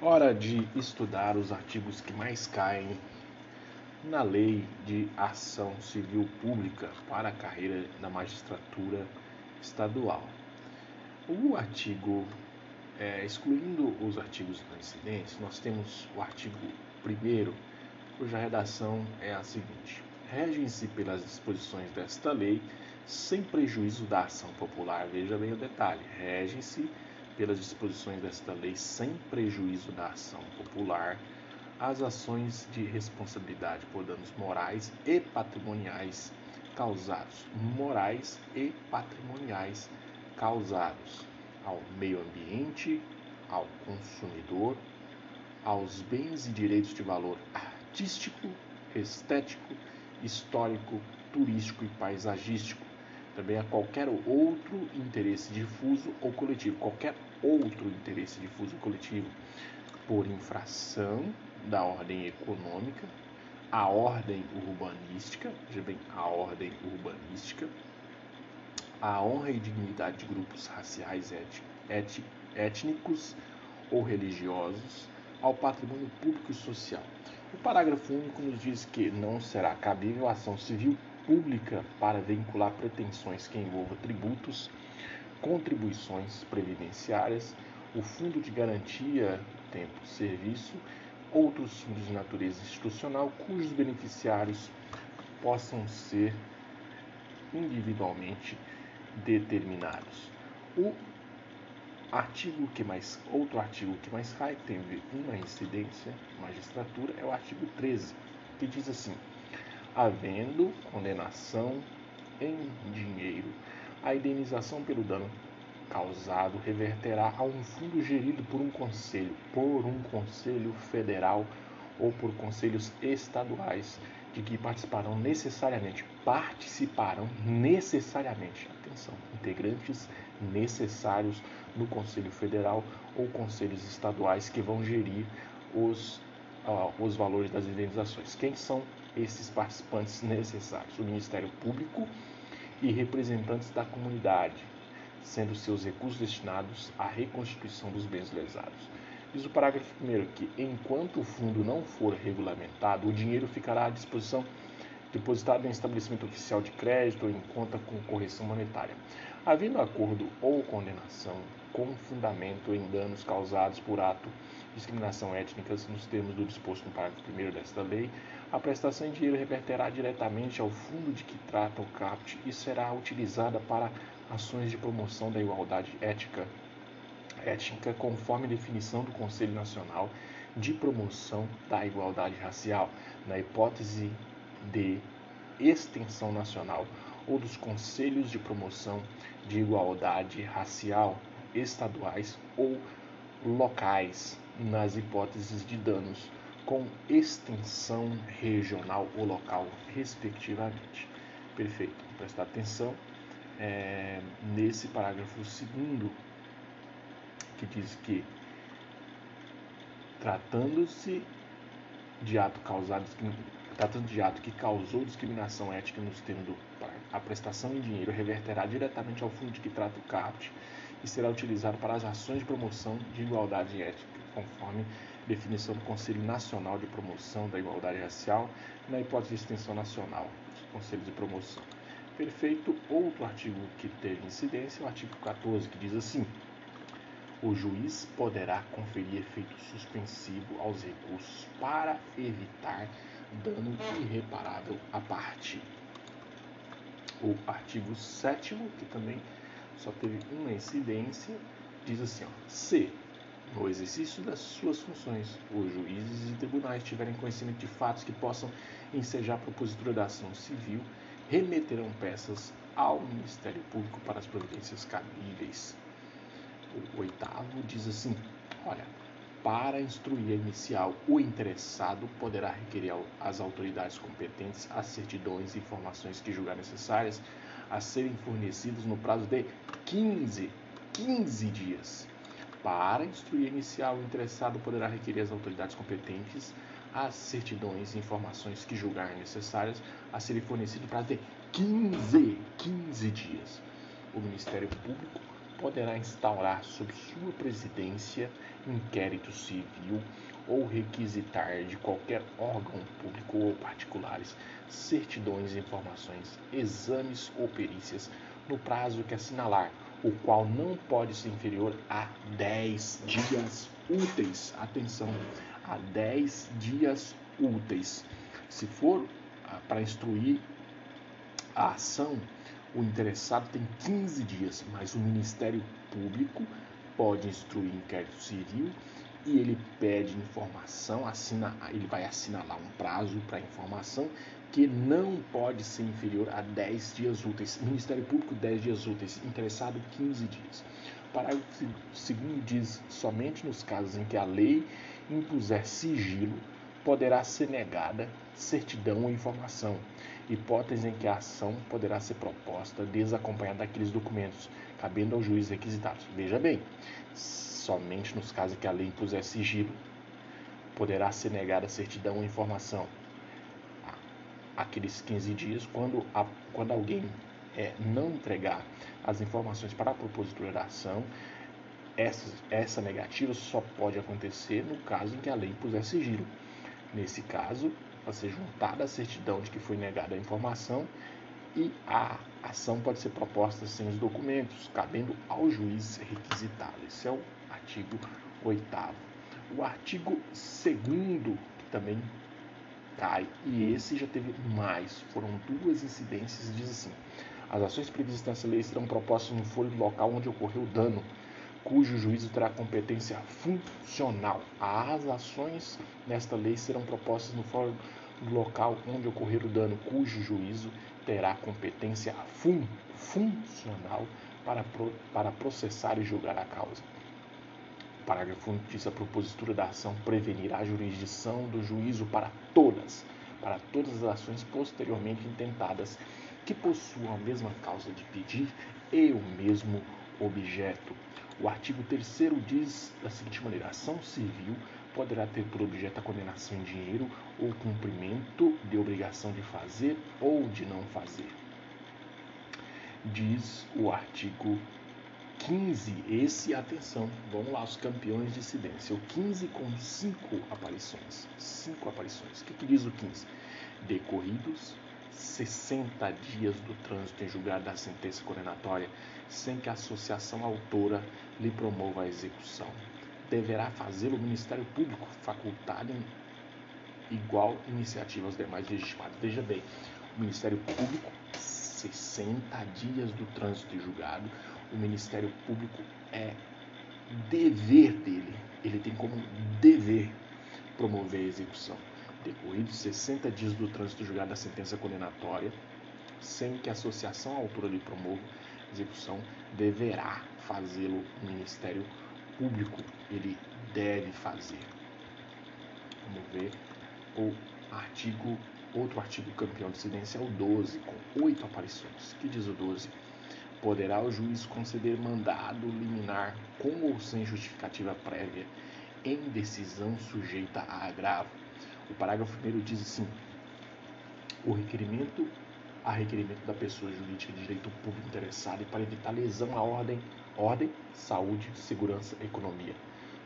Hora de estudar os artigos que mais caem na Lei de Ação Civil Pública para a carreira da magistratura estadual. O artigo, é, excluindo os artigos incidentes, nós temos o artigo 1, cuja redação é a seguinte: regem-se pelas disposições desta lei, sem prejuízo da ação popular. Veja bem o detalhe: regem-se pelas disposições desta lei, sem prejuízo da ação popular, as ações de responsabilidade por danos morais e patrimoniais causados, morais e patrimoniais causados ao meio ambiente, ao consumidor, aos bens e direitos de valor artístico, estético, histórico, turístico e paisagístico, também a qualquer outro interesse difuso ou coletivo, qualquer outro interesse difuso ou coletivo, por infração da ordem econômica, a ordem urbanística, veja bem, a ordem urbanística, a honra e dignidade de grupos raciais, étnicos ou religiosos, ao patrimônio público e social. O parágrafo único nos diz que não será cabível ação civil pública para vincular pretensões que envolvam tributos, contribuições previdenciárias, o fundo de garantia tempo-serviço, outros fundos de natureza institucional cujos beneficiários possam ser individualmente determinados. O artigo que mais outro artigo que mais cai tem uma incidência magistratura é o artigo 13, que diz assim: havendo condenação em dinheiro, a indenização pelo dano causado reverterá a um fundo gerido por um conselho, por um conselho federal ou por conselhos estaduais de que participarão necessariamente, participarão necessariamente, atenção, integrantes necessários no Conselho Federal ou conselhos estaduais que vão gerir os, uh, os valores das indenizações. Quem são esses participantes necessários, o Ministério Público e representantes da comunidade, sendo seus recursos destinados à reconstituição dos bens lesados. Diz o parágrafo 1 que, enquanto o fundo não for regulamentado, o dinheiro ficará à disposição depositado em estabelecimento oficial de crédito ou em conta com correção monetária. Havendo acordo ou condenação com fundamento em danos causados por ato discriminação étnica nos termos do disposto no parágrafo 1 desta lei, a prestação em dinheiro reverterá diretamente ao fundo de que trata o CAPT e será utilizada para ações de promoção da igualdade ética, étnica conforme definição do Conselho Nacional de Promoção da Igualdade Racial, na hipótese de extensão nacional ou dos conselhos de promoção de igualdade racial estaduais ou locais, nas hipóteses de danos com extensão regional ou local, respectivamente. Perfeito. Prestar atenção é, nesse parágrafo segundo, que diz que tratando-se de ato causado tratando de ato que causou discriminação ética nos termos do a prestação em dinheiro reverterá diretamente ao fundo de que trata o CAPT e será utilizado para as ações de promoção de igualdade ética, conforme definição do Conselho Nacional de Promoção da Igualdade Racial, na hipótese de extensão nacional dos Conselhos de Promoção. Perfeito, outro artigo que teve incidência é o artigo 14, que diz assim: o juiz poderá conferir efeito suspensivo aos recursos para evitar dano irreparável à parte. O artigo 7, que também só teve uma incidência, diz assim: ó, se no exercício das suas funções, os juízes e tribunais tiverem conhecimento de fatos que possam ensejar a propositura da ação civil, remeterão peças ao Ministério Público para as providências cabíveis. O oitavo diz assim: olha, para instruir a inicial, o interessado poderá requerer às autoridades competentes as certidões e informações que julgar necessárias a serem fornecidas no prazo de 15, 15 dias para instruir inicial, o interessado poderá requerer às autoridades competentes as certidões e informações que julgar necessárias a serem fornecidas para de 15, 15 dias. O Ministério Público poderá instaurar sob sua presidência inquérito civil ou requisitar de qualquer órgão público ou particulares certidões, informações, exames ou perícias no prazo que assinalar, o qual não pode ser inferior a 10 dias úteis. Atenção, a 10 dias úteis. Se for ah, para instruir a ação, o interessado tem 15 dias, mas o Ministério Público pode instruir inquérito civil e ele pede informação, assina, ele vai assinalar um prazo para informação que não pode ser inferior a 10 dias úteis. Ministério Público, 10 dias úteis. Interessado, 15 dias. Parágrafo 2 diz: somente nos casos em que a lei impuser sigilo, poderá ser negada certidão ou informação, hipótese em que a ação poderá ser proposta desacompanhada daqueles documentos, cabendo ao juiz requisitados. Veja bem, somente nos casos em que a lei impuser sigilo, poderá ser negada certidão ou informação. Aqueles 15 dias, quando, a, quando alguém é, não entregar as informações para a propositura da ação, essa, essa negativa só pode acontecer no caso em que a lei impuser sigilo. Nesse caso, vai ser juntada a certidão de que foi negada a informação e a ação pode ser proposta sem os documentos, cabendo ao juiz requisitá-lo. Esse é o artigo 8 O artigo 2 que também cai, e esse já teve mais, foram duas incidências, diz assim, as ações previstas nessa lei serão propostas no foro local onde ocorreu o dano, cujo juízo terá competência funcional. As ações nesta lei serão propostas no foro local onde ocorrer o dano, cujo juízo terá competência fun funcional para, pro para processar e julgar a causa. Parágrafo 1 diz a propositura da ação prevenirá a jurisdição do juízo para todas, para todas as ações posteriormente intentadas que possuam a mesma causa de pedir e o mesmo objeto. O artigo 3 diz da seguinte maneira: ação civil poderá ter por objeto a condenação em dinheiro ou cumprimento de obrigação de fazer ou de não fazer. Diz o artigo 15, esse, atenção, vamos lá, os campeões de incidência. O 15 com 5 aparições. 5 aparições. O que, que diz o 15? Decorridos 60 dias do trânsito em julgado da sentença condenatória, sem que a associação autora lhe promova a execução. Deverá fazê-lo o Ministério Público, facultado em igual iniciativa aos demais legitimados. Veja bem, o Ministério Público, 60 dias do trânsito em julgado, o Ministério Público é dever dele, ele tem como dever promover a execução decorridos 60 dias do trânsito julgado da sentença condenatória, sem que a associação à altura lhe promova execução, deverá fazê-lo o Ministério Público. Ele deve fazer. Vamos ver o artigo, outro artigo campeão de incidência é o 12, com oito aparições. que diz o 12? Poderá o juiz conceder mandado liminar com ou sem justificativa prévia em decisão sujeita a agravo o parágrafo 1 diz assim: o requerimento a requerimento da pessoa jurídica de direito público interessada e para evitar lesão à ordem, ordem, saúde, segurança, economia.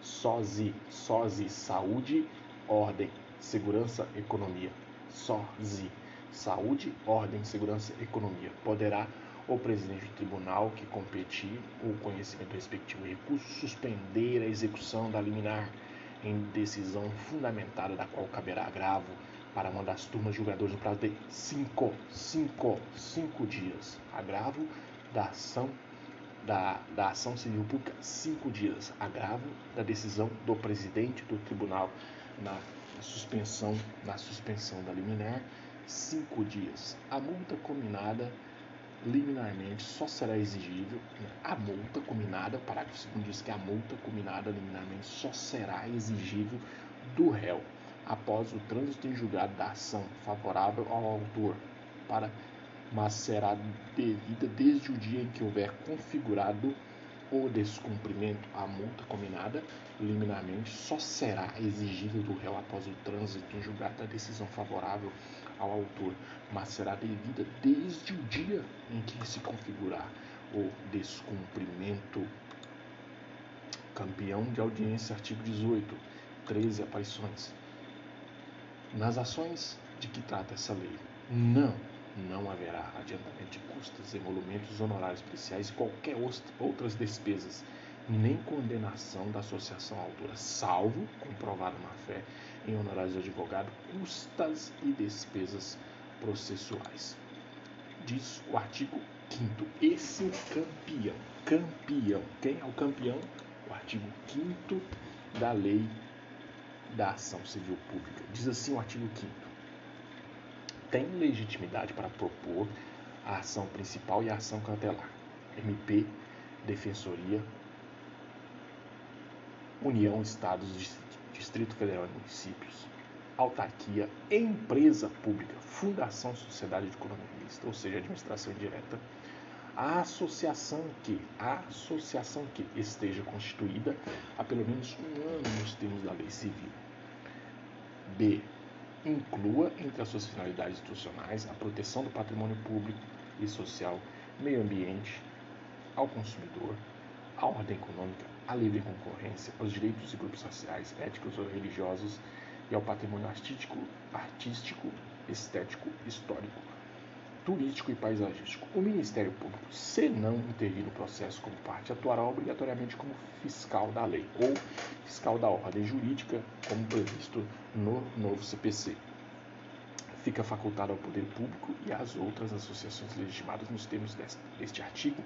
SOSI, SOSI, saúde, ordem, segurança, economia. SOSI, saúde, ordem, segurança, economia. Poderá o presidente do tribunal que competir o conhecimento respectivo recurso suspender a execução da liminar em decisão fundamentada da qual caberá agravo para uma das turmas de julgadores no prazo de cinco, cinco, cinco dias. Agravo da ação da, da ação civil pública, cinco dias. Agravo da decisão do presidente do tribunal na, suspensão, na suspensão da liminar, cinco dias. A multa combinada liminarmente só será exigível né, a multa combinada, o parágrafo 2 diz que a multa combinada liminarmente só será exigível do réu após o trânsito em julgado da ação favorável ao autor, para, mas será devida desde o dia em que houver configurado o descumprimento. A multa combinada liminarmente só será exigível do réu após o trânsito em julgado da decisão favorável ao autor, mas será devida desde o dia em que se configurar o descumprimento. Campeão de audiência, artigo 18, 13 aparições. Nas ações de que trata essa lei, não, não haverá adiantamento de custas, emolumentos, honorários especiais e qualquer outras despesas, nem condenação da associação à altura, salvo comprovada na fé em honorários de advogado, custas e despesas processuais. Diz o artigo 5 Esse campeão, campeão, quem é o campeão? O artigo 5 da lei da ação civil pública. Diz assim o artigo 5 tem legitimidade para propor a ação principal e a ação cautelar. MP, Defensoria, União, Estados, Distrito Federal e Municípios, autarquia, empresa pública, fundação, sociedade de economia mista, ou seja, administração indireta, a associação que, a associação que esteja constituída há pelo menos um ano nos termos da lei civil. B. Inclua entre as suas finalidades institucionais a proteção do patrimônio público e social, meio ambiente, ao consumidor, à ordem econômica, à livre concorrência, aos direitos e grupos sociais, éticos ou religiosos e ao patrimônio artístico, artístico, estético, histórico, turístico e paisagístico. O Ministério Público, se não intervir no processo como parte, atuará obrigatoriamente como fiscal da lei ou fiscal da ordem jurídica, como previsto no novo CPC. Fica facultado ao poder público e às outras associações legitimadas nos termos deste, deste artigo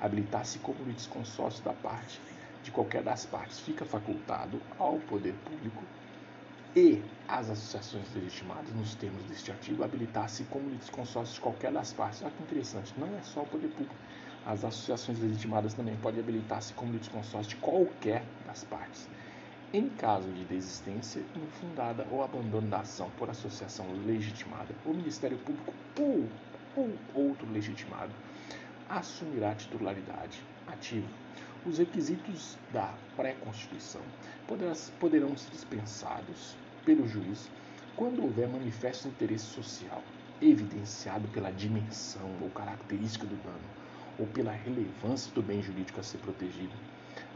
habilitar-se como litisconsórcio da parte de qualquer das partes. Fica facultado ao poder público e as associações legitimadas, nos termos deste artigo, habilitar-se como litisconsórcio de qualquer das partes. Olha que interessante, não é só o poder público. As associações legitimadas também podem habilitar-se como litisconsórcio de qualquer das partes. Em caso de desistência infundada ou abandono da ação por associação legitimada, o Ministério Público ou, ou outro legitimado assumirá titularidade ativa os requisitos da pré-constituição poderão ser dispensados pelo juiz quando houver manifesto interesse social evidenciado pela dimensão ou característica do dano ou pela relevância do bem jurídico a ser protegido.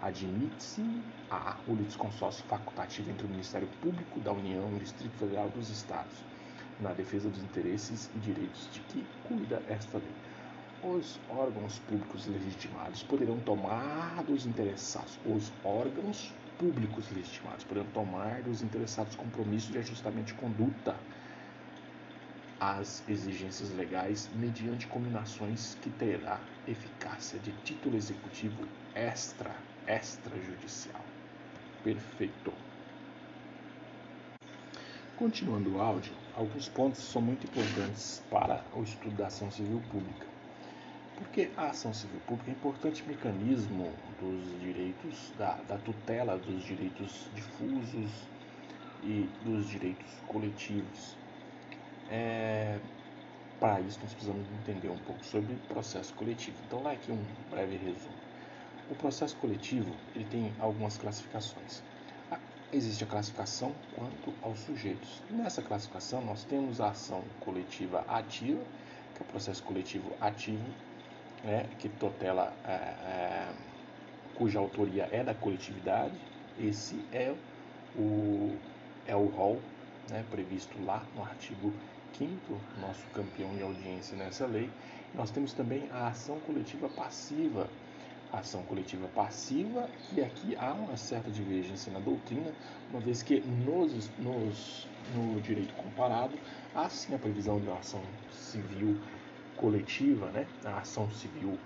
Admite-se a o litisconsórcio facultativo entre o Ministério Público da União e o Distrito Federal dos Estados na defesa dos interesses e direitos de que cuida esta lei os órgãos públicos legitimados poderão tomar dos interessados, os órgãos públicos legitimados poderão tomar dos interessados compromissos de ajustamento de conduta às exigências legais mediante combinações que terá eficácia de título executivo extra extrajudicial. Perfeito. Continuando o áudio, alguns pontos são muito importantes para o estudo da ação civil pública. Porque a ação civil pública é um importante mecanismo dos direitos, da, da tutela dos direitos difusos e dos direitos coletivos. É, para isso, nós precisamos entender um pouco sobre o processo coletivo. Então, lá aqui um breve resumo. O processo coletivo ele tem algumas classificações. Existe a classificação quanto aos sujeitos. Nessa classificação, nós temos a ação coletiva ativa, que é o processo coletivo ativo, né, que tutela, é, é, cuja autoria é da coletividade. Esse é o, é o rol né, previsto lá no artigo 5 nosso campeão de audiência nessa lei. Nós temos também a ação coletiva passiva. A ação coletiva passiva, e aqui há uma certa divergência na doutrina, uma vez que nos, nos, no direito comparado há sim a previsão de uma ação civil coletiva, né, a ação civil,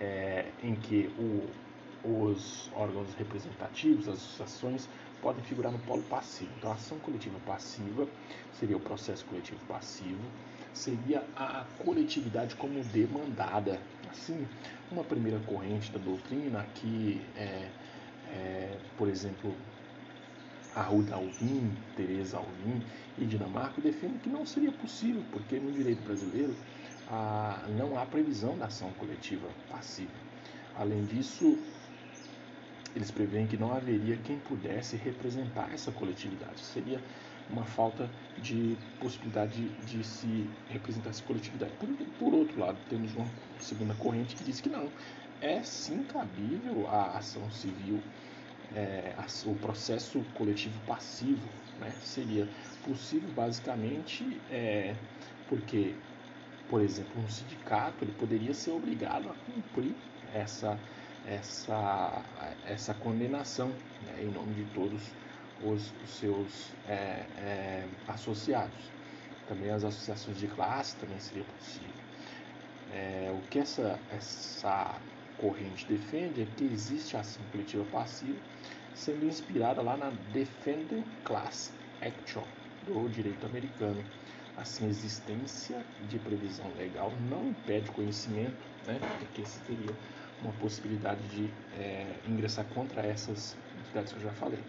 é, em que o, os órgãos representativos, as associações, podem figurar no polo passivo. Então, a ação coletiva passiva seria o processo coletivo passivo, seria a coletividade como demandada. Assim, uma primeira corrente da doutrina que, é, é, por exemplo, Arruda Alvim, Teresa Alvim e Dinamarca defendem que não seria possível, porque no direito brasileiro a, não há previsão da ação coletiva passiva. Além disso, eles preveem que não haveria quem pudesse representar essa coletividade. Seria uma falta de possibilidade de, se representar essa coletividade. Por, por, outro lado, temos uma segunda corrente que diz que não, é sim cabível a ação civil, é, o processo coletivo passivo, né? seria possível basicamente é, porque, por exemplo, um sindicato ele poderia ser obrigado a cumprir essa, essa, essa condenação né? em nome de todos os, os seus é, é associados. Também as associações de classe também seria possível. É, o que essa, essa corrente defende é que existe a ação coletiva passiva sendo inspirada lá na Defendant Class Action do direito americano. Assim, a existência de previsão legal não impede conhecimento, né, porque esse teria uma possibilidade de é, ingressar contra essas entidades que eu já falei.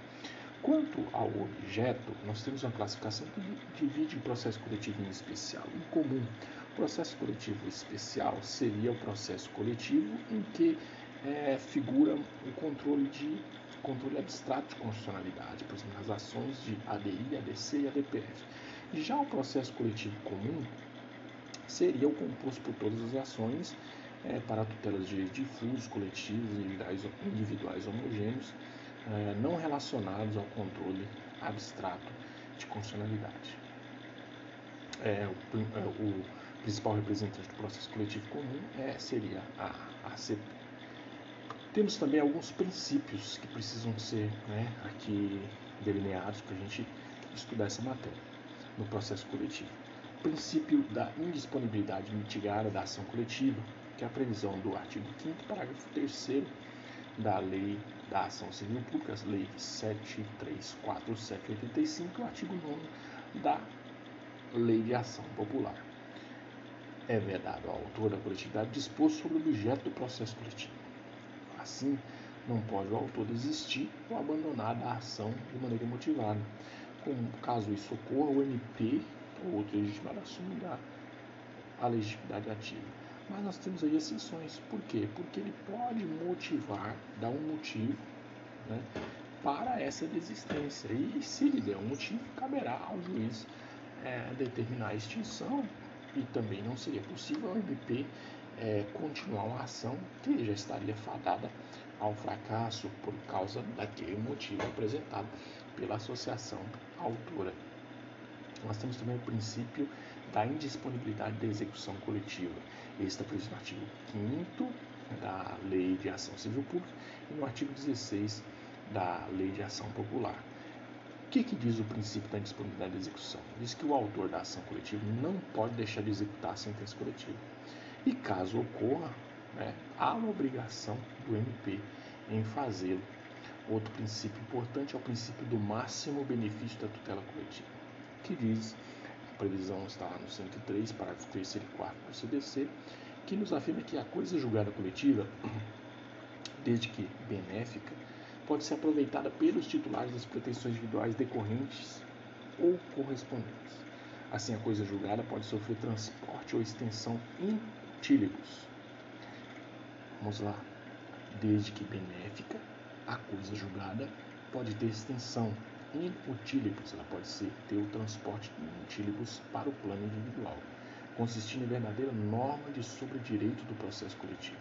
Quanto ao objeto, nós temos uma classificação que divide o processo coletivo em especial e comum. O processo coletivo especial seria o processo coletivo em que é, figura o controle de controle abstrato de constitucionalidade, por exemplo, as ações de ADI, ADC e ADPF. Já o processo coletivo comum seria o composto por todas as ações é, para tutelas de difusos, coletivos, individuais, individuais homogêneos, é, não relacionados ao controle abstrato de constitucionalidade. É, o, é, o, principal representante do processo coletivo comum é, seria a ACP. Temos também alguns princípios que precisam ser né, aqui delineados para a gente estudar essa matéria no processo coletivo. O princípio da indisponibilidade mitigada da ação coletiva, que é a previsão do artigo 5 parágrafo 3 da Lei da Ação Civil Pública, Lei 734785, o artigo 9 da Lei de Ação Popular. É vedado ao autor da coletividade dispor sobre o objeto do processo coletivo. Assim, não pode o autor desistir ou abandonar a ação de maneira motivada. Como caso isso ocorra, o MP ou outro legitimado assume a legitimidade ativa. Mas nós temos aí exceções. Por quê? Porque ele pode motivar, dar um motivo né, para essa desistência. E se ele der um motivo, caberá ao juiz é, determinar a extinção e também não seria possível ao MP é, continuar uma ação que já estaria fadada ao fracasso por causa daquele motivo apresentado pela associação autora. Nós temos também o princípio da indisponibilidade da execução coletiva. Esse está previsto no artigo 5 da Lei de Ação Civil Pública e no artigo 16 da Lei de Ação Popular. O que, que diz o princípio da indisponibilidade da execução? Diz que o autor da ação coletiva não pode deixar de executar a sentença coletiva. E caso ocorra, né, há uma obrigação do MP em fazê-lo. Outro princípio importante é o princípio do máximo benefício da tutela coletiva, que diz a previsão está lá no 103, parágrafo 3 e 4 do CDC, que nos afirma que a coisa julgada coletiva, desde que benéfica, pode ser aproveitada pelos titulares das pretensões individuais decorrentes ou correspondentes. Assim, a coisa julgada pode sofrer transporte ou extensão in utilibus. Vamos lá. Desde que benéfica, a coisa julgada pode ter extensão in utilibus, ela pode ser ter o transporte in utilibus para o plano individual, consistindo em verdadeira norma de sobredireito do processo coletivo,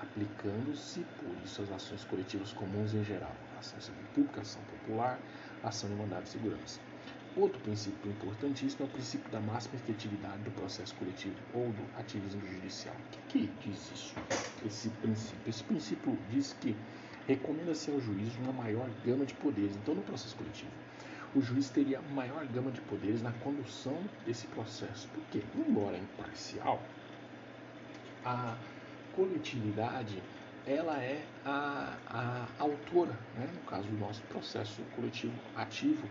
aplicando-se, por isso, as ações coletivas comuns em geral, ação civil pública, ação popular, ação de mandado de segurança. Outro princípio importantíssimo é o princípio da máxima efetividade do processo coletivo ou do ativismo judicial. O que, que diz isso? Esse princípio. Esse princípio diz que recomenda-se ao juiz uma maior gama de poderes. Então, no processo coletivo, o juiz teria maior gama de poderes na condução desse processo. Porque, embora imparcial, a coletividade ela é a, a autora, né? no caso do nosso processo coletivo ativo,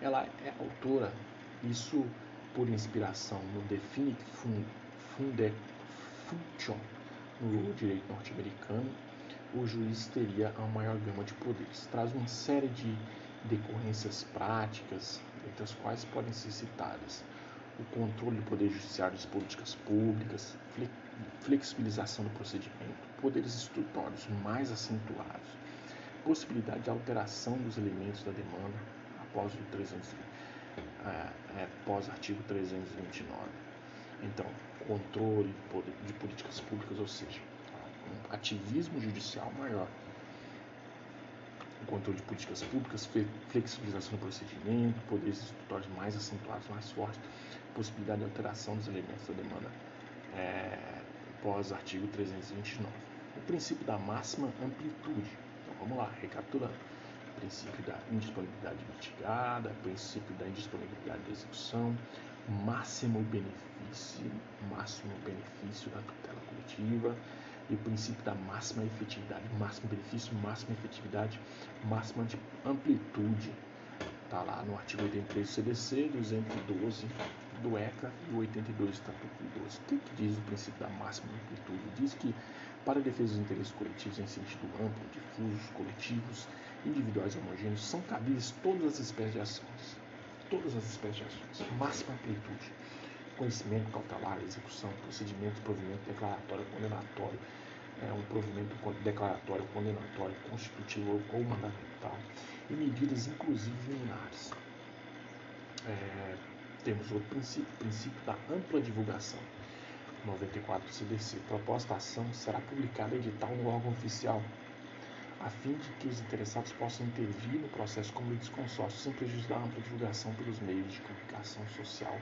ela é autora, isso por inspiração no Definite Funde Function no direito norte-americano o juiz teria a maior gama de poderes. Traz uma série de decorrências práticas, entre as quais podem ser citadas o controle do poder judiciário das políticas públicas, flexibilização do procedimento, poderes estrutórios mais acentuados, possibilidade de alteração dos elementos da demanda após o 300, é, é, após artigo 329. Então, controle de políticas públicas, ou seja, um ativismo judicial maior. O controle de políticas públicas, flexibilização do procedimento, poderes executórios mais acentuados, mais fortes, possibilidade de alteração dos elementos da demanda é, pós artigo 329. O princípio da máxima amplitude. Então vamos lá, recapitulando princípio da indisponibilidade mitigada, princípio da indisponibilidade da execução, máximo benefício, máximo benefício da tutela coletiva e o princípio da máxima efetividade, máximo benefício, máxima efetividade, máxima de amplitude. Está lá no artigo 83 do CDC, 212 do ECA e o 82 do Estatuto do Idoso. O que, que diz o princípio da máxima amplitude? Diz que para a defesa dos interesses coletivos em sentido amplo, difusos, coletivos, individuais homogêneos, são cabíveis todas as espécies de ações. Todas as espécies de ações. Máxima amplitude. Conhecimento cautelar, execução, procedimento, provimento declaratório, condenatório, é, um provimento declaratório, condenatório, constitutivo ou mandamental, e medidas inclusive liminares. É, temos outro princípio, o princípio da ampla divulgação. 94 do CDC. Proposta ação será publicada edital no órgão oficial a fim de que os interessados possam intervir no processo como consórcio sem prejuízo da ampla divulgação pelos meios de comunicação social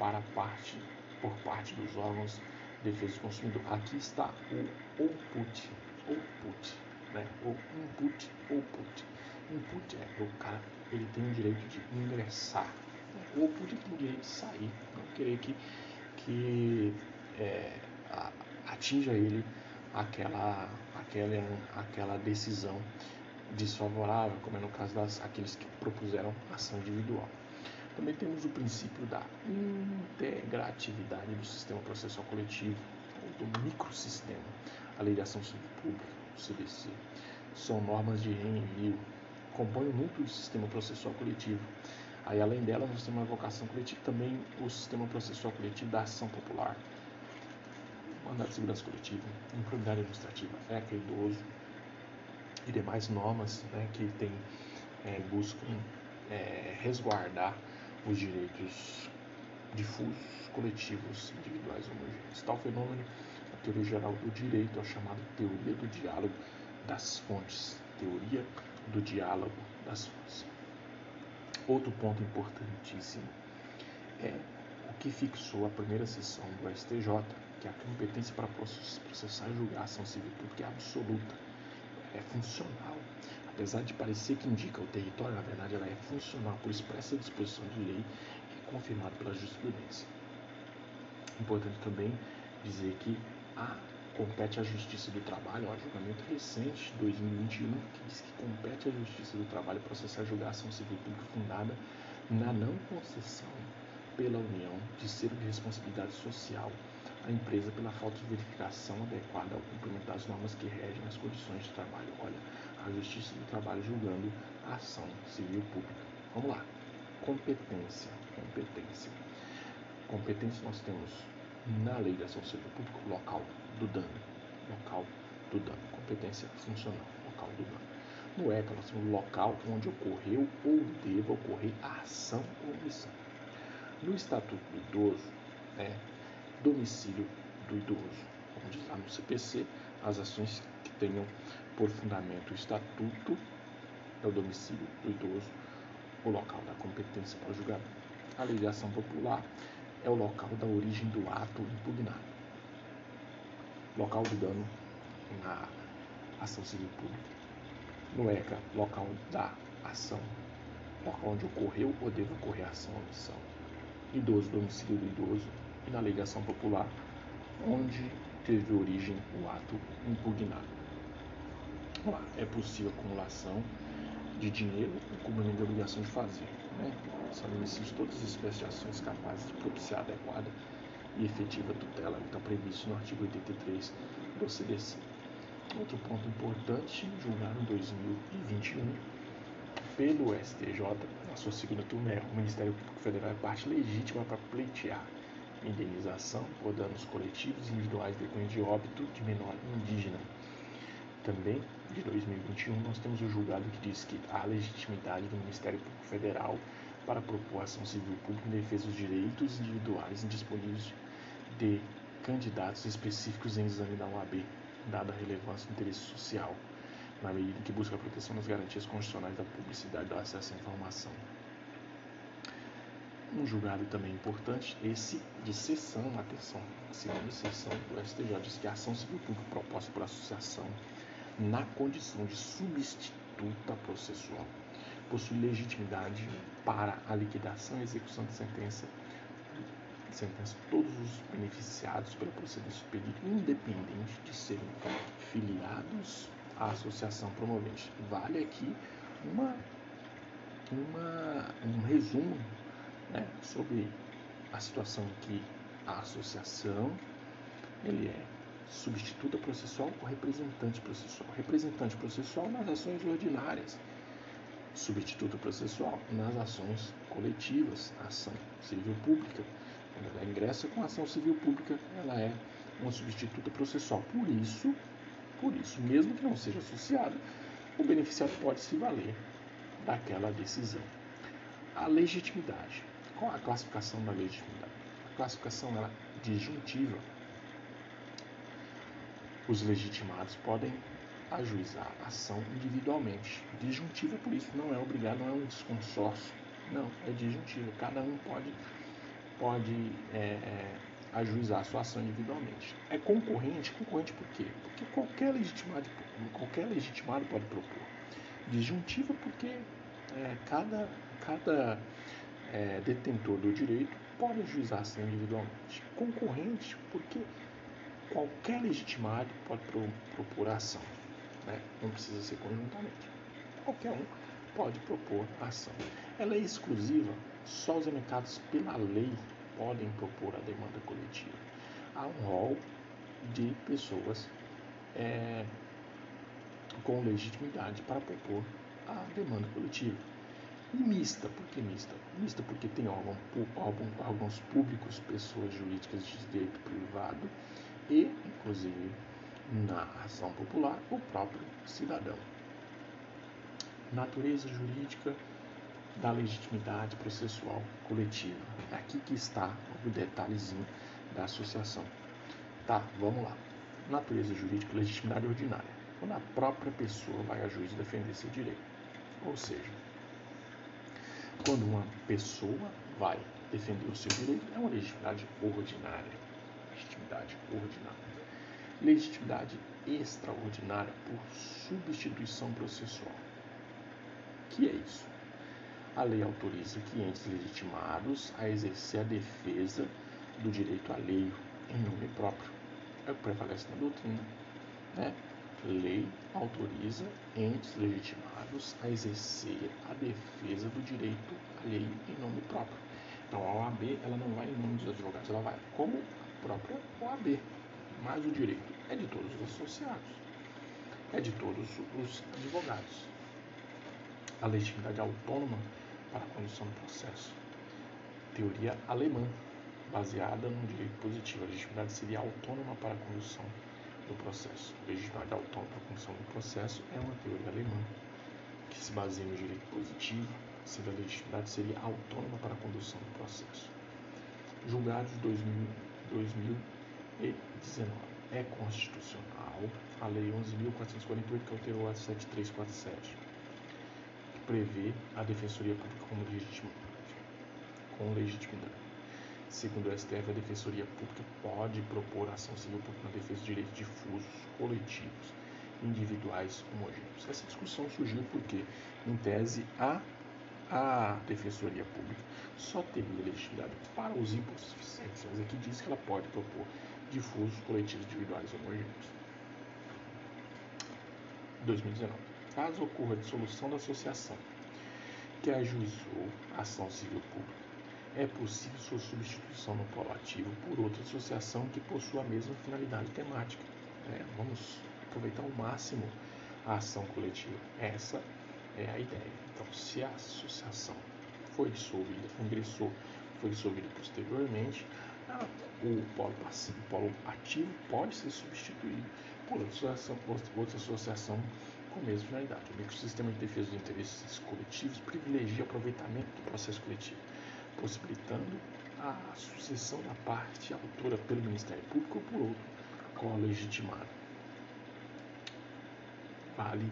para parte, por parte dos órgãos de defesa do consumidor. Aqui está o output, output, né? o input, output. Input é o cara, ele tem o direito de ingressar. O output tem o direito de sair, não querer que, que é, atinja ele aquela, aquela, aquela decisão desfavorável, como é no caso das aqueles que propuseram ação individual. Também temos o princípio da integratividade do sistema processual coletivo, ou do microsistema, a lei de ação civil pública, o CDC. São normas de reenvio, compõem o núcleo do sistema processual coletivo. Aí, além dela, nós temos a vocação coletiva, também o sistema processual coletivo da ação popular, mandado de segurança coletiva, improbidade administrativa, ECA, idoso e demais normas né, que tem, é, buscam é, resguardar os direitos difusos, coletivos, individuais homogêneos. Tal fenômeno, a teoria geral do direito, é chamado teoria do diálogo das fontes. Teoria do diálogo das fontes. Outro ponto importantíssimo é o que fixou a primeira sessão do STJ, que a competência para processar e julgar ação civil pública é absoluta, é funcional. Apesar de parecer que indica o território, na verdade ela é funcional por expressa disposição de lei e confirmada pela jurisprudência. Importante também dizer que a compete à Justiça do Trabalho, ó, julgamento recente, 2021, que diz que compete à Justiça do Trabalho processar a ação civil pública fundada na não concessão pela União de ser de responsabilidade social a empresa pela falta de verificação adequada ao cumprimento das normas que regem as condições de trabalho. Olha, a Justiça do Trabalho julgando a ação civil pública. Vamos lá. Competência. Competência. Competência nós temos na lei da ação civil pública local do dano. Local do dano. Competência funcional. Local do dano. No ECA nós temos local onde ocorreu ou deva ocorrer a ação ou omissão. No Estatuto do Idoso, é, domicílio do idoso. Diz lá no CPC, as ações que tenham por fundamento o estatuto é o domicílio do idoso, o local da competência para o julgamento. A lei de ação popular é o local da origem do ato impugnado. Local do dano na ação civil pública. No ECA, local da ação, local onde ocorreu ou deve ocorrer a ação ou omissão. Idoso, domicílio do idoso, e na alegação popular, onde teve origem o ato impugnado. Lá, é possível acumulação de dinheiro o cumprimento da obrigação de fazer. Né? São homicídios todas as espécies de ações capazes de propiciar adequada e efetiva tutela, que está previsto no artigo 83 do CDC. Outro ponto importante, julgado em 2021 pelo STJ, na sua segunda turma, é o Ministério Público Federal é parte legítima para pleitear indenização por danos coletivos e individuais decorrentes de óbito de menor indígena. Também, de 2021, nós temos o julgado que diz que há legitimidade do Ministério Público Federal para propor ação civil pública em defesa dos direitos individuais indisponíveis de candidatos específicos em exame da OAB. dada a relevância do interesse social, na medida em que busca a proteção das garantias constitucionais da publicidade do acesso à informação. Um julgado também importante, esse de sessão, atenção, a segunda sessão do STJ diz que a ação civil pública proposta por associação na condição de substituta processual possui legitimidade para a liquidação e execução de sentença sentença todos os beneficiados pelo procedimento expedido, independente de serem filiados à associação promovente. Vale aqui uma, uma, um resumo né, sobre a situação que a associação ele é substituta processual ou representante processual. Representante processual nas ações ordinárias, substituta processual nas ações coletivas, ação civil pública. Quando ela ingressa com ação civil pública, ela é uma substituta processual. Por isso, por isso, mesmo que não seja associada, o beneficiário pode se valer daquela decisão. A legitimidade. Qual a classificação da legitimidade? A classificação ela é disjuntiva. Os legitimados podem ajuizar a ação individualmente. Disjuntiva, por isso, não é obrigado, não é um consórcio. Não, é disjuntiva. Cada um pode, pode é, é, ajuizar a sua ação individualmente. É concorrente, concorrente por quê? Porque qualquer legitimado, qualquer legitimado pode propor. Disjuntiva porque é, cada, cada é, detentor do direito pode ajuizar ação individualmente. Concorrente porque qualquer legitimado pode propor ação. Né? Não precisa ser conjuntamente. Qualquer um pode propor ação. Ela é exclusiva, só os elementados pela lei podem propor a demanda coletiva. Há um rol de pessoas é, com legitimidade para propor a demanda coletiva. E mista, por que mista? Mista porque tem órgão, órgãos públicos, pessoas jurídicas de direito privado e, inclusive, na ação popular, o próprio cidadão. Natureza jurídica da legitimidade processual coletiva. É aqui que está o detalhezinho da associação. Tá, vamos lá. Natureza jurídica, legitimidade ordinária. Quando a própria pessoa vai a juiz defender seu direito. Ou seja, quando uma pessoa vai defender o seu direito, é uma legitimidade ordinária. Legitimidade ordinária legitimidade extraordinária por substituição processual. Que é isso? A lei autoriza clientes legitimados a exercer a defesa do direito alheio em nome próprio. É o que prevalece na doutrina. Né? Lei autoriza entes legitimados a exercer a defesa do direito alheio em nome próprio. Então a OAB ela não vai em nome dos advogados, ela vai como própria OAB mas o direito é de todos os associados, é de todos os advogados. A legitimidade autônoma para a condução do processo. Teoria alemã, baseada no direito positivo. A legitimidade seria autônoma para a condução do processo. A legitimidade autônoma para a condução do processo é uma teoria alemã que se baseia no direito positivo, sendo a legitimidade seria autônoma para a condução do processo. Julgados 2000, 2000 19. É constitucional a Lei 11.448, que alterou a 7347, que prevê a Defensoria Pública como legitimidade. Com legitimidade. Segundo o STF, a Defensoria Pública pode propor ação civil pública na defesa de direitos difusos, coletivos, individuais, homogêneos. Essa discussão surgiu porque, em tese, a, a Defensoria Pública só teria legitimidade para os impostos suficientes, mas aqui diz que ela pode propor difusos coletivos individuais homogêneos. 2019. Caso ocorra a dissolução da associação que ajuizou a ação civil pública, é possível sua substituição no polo ativo por outra associação que possua a mesma finalidade temática. É, vamos aproveitar ao máximo a ação coletiva. Essa é a ideia. Então, se a associação foi dissolvida, ingressou, foi dissolvida posteriormente, o polo, passivo, o polo ativo pode ser substituído por outra associação, outra associação com a mesma finalidade. O microsistema de defesa dos interesses coletivos privilegia o aproveitamento do processo coletivo, possibilitando a sucessão da parte autora pelo Ministério Público ou por outro com a. vale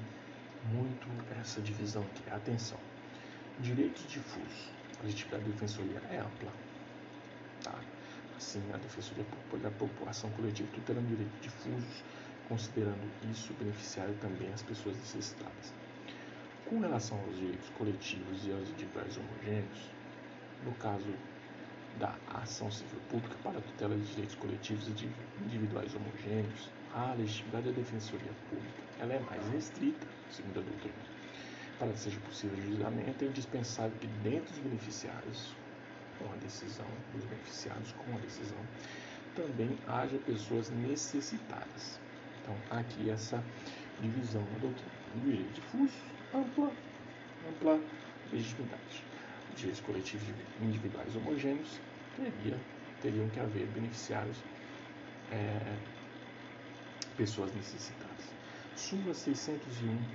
muito essa divisão aqui. Atenção. Direitos difusos. A legitimidade da defensoria é ampla. Tá? Assim, a defensoria da população coletiva tutelando direitos difusos, considerando isso beneficiário também às pessoas necessitadas. Com relação aos direitos coletivos e aos individuais homogêneos, no caso da ação civil pública para tutela de direitos coletivos e individuais homogêneos, a legitimidade da defensoria pública ela é mais restrita, segundo a doutrina. Para que seja possível o julgamento, é indispensável que dentro dos beneficiários, com a decisão, dos beneficiados com a decisão, também haja pessoas necessitadas. Então, aqui essa divisão da doutrina. Direito difuso, ampla, ampla legitimidade. Direitos coletivos individuais homogêneos teria, teriam que haver beneficiários, é, pessoas necessitadas. Súmula 601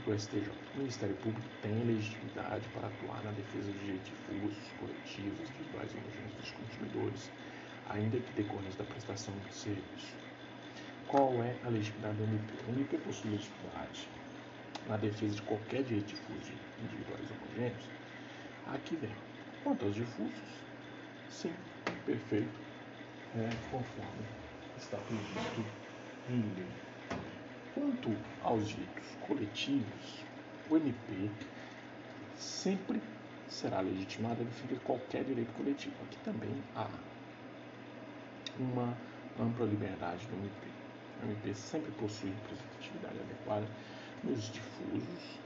do STJ. O Ministério Público tem legitimidade para atuar na defesa de direitos difusos, coletivos, individuais e homogêneos dos consumidores, ainda que decorrentes da prestação de serviço. Qual é a legitimidade do MP? O MP possui legitimidade na defesa de qualquer direito difuso individuais homogêneos? Aqui vem. Quanto aos difusos, sim, perfeito, é, conforme está previsto em lei. Quanto aos direitos coletivos, o MP sempre será legitimado a defender qualquer direito coletivo. Aqui também há uma ampla liberdade do MP. O MP sempre possui representatividade adequada nos difusos,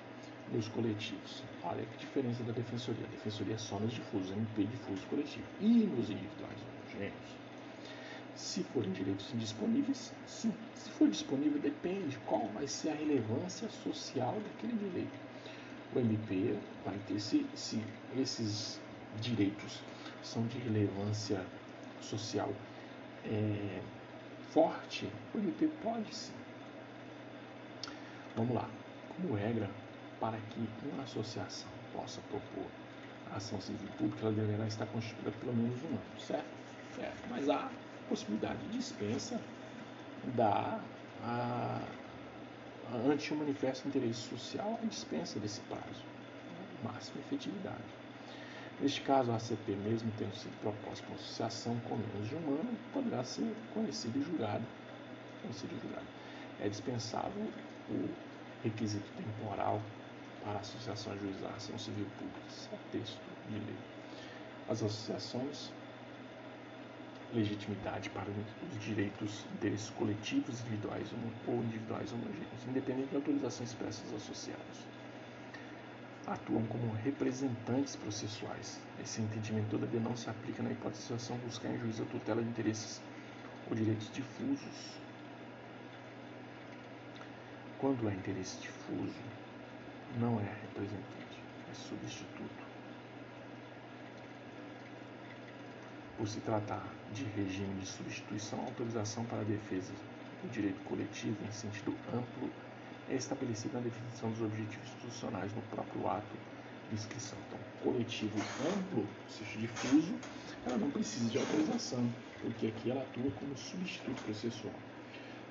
nos coletivos. Olha que diferença da defensoria. A defensoria é só nos difusos, MP difuso coletivo. E nos individuais homogêneos, se forem direitos indisponíveis, sim. Se for disponível, depende qual vai ser a relevância social daquele direito. O MP vai ter, se, se esses direitos são de relevância social é, forte, o MP pode sim. Vamos lá. Como regra, para que uma associação possa propor ação civil pública, ela deverá estar constituída pelo menos um ano, certo? Certo. Mas há possibilidade de dispensa dá a, a, ante o manifesto interesse social a dispensa desse prazo, né? máxima efetividade. Neste caso, a ACP, mesmo tendo sido proposta por associação com menos de um ano, poderá ser conhecida e julgada. Conhecido e julgado. É dispensável o requisito temporal para a associação ajuizar ação civil pública. Isso é texto de lei. As associações legitimidade para os direitos deles coletivos, individuais ou individuais homogêneos, independente de autorizações expressas associadas. Atuam como representantes processuais. Esse entendimento todavia não se aplica na hipótese de situação buscar em juízo a tutela de interesses ou direitos difusos. Quando é interesse difuso, não é representante, é substituto. Por se tratar de regime de substituição, a autorização para a defesa do direito coletivo em sentido amplo é estabelecida na definição dos objetivos institucionais no próprio ato de inscrição. Então, coletivo amplo, ou seja, difuso, ela não precisa de autorização, porque aqui ela atua como substituto processual.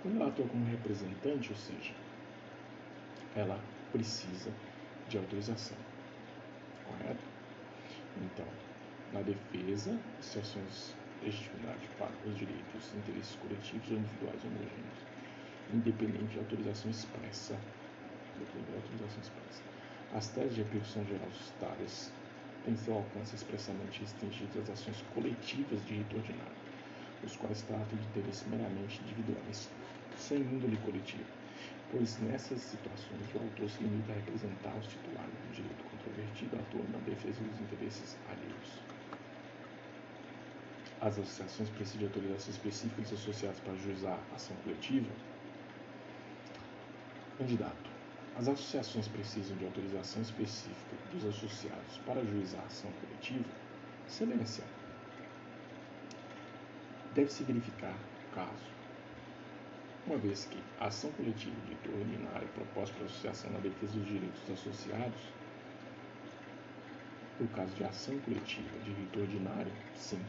Quando ela atua como representante, ou seja, ela precisa de autorização. Correto? Então, na defesa de situações de legitimidade para os direitos e interesses coletivos ou individuais homogêneos, independente de autorização expressa. De autorização expressa. As teses de repercussão geral citadas têm seu alcance expressamente restringido às ações coletivas de rito ordinário, os quais tratam de interesses meramente individuais, sem índole coletiva, pois nessas situações o autor se limita a representar os titulares do direito controvertido, atuando na defesa dos interesses alheios. As associações precisam de autorização específica dos associados para juizar ação coletiva. Candidato. As associações precisam de autorização específica dos associados para juizar ação coletiva. Excelência. Deve-se verificar o caso, uma vez que a ação coletiva de direito ordinário proposta pela associação na defesa dos direitos dos associados, no caso de ação coletiva de rito ordinário, sim,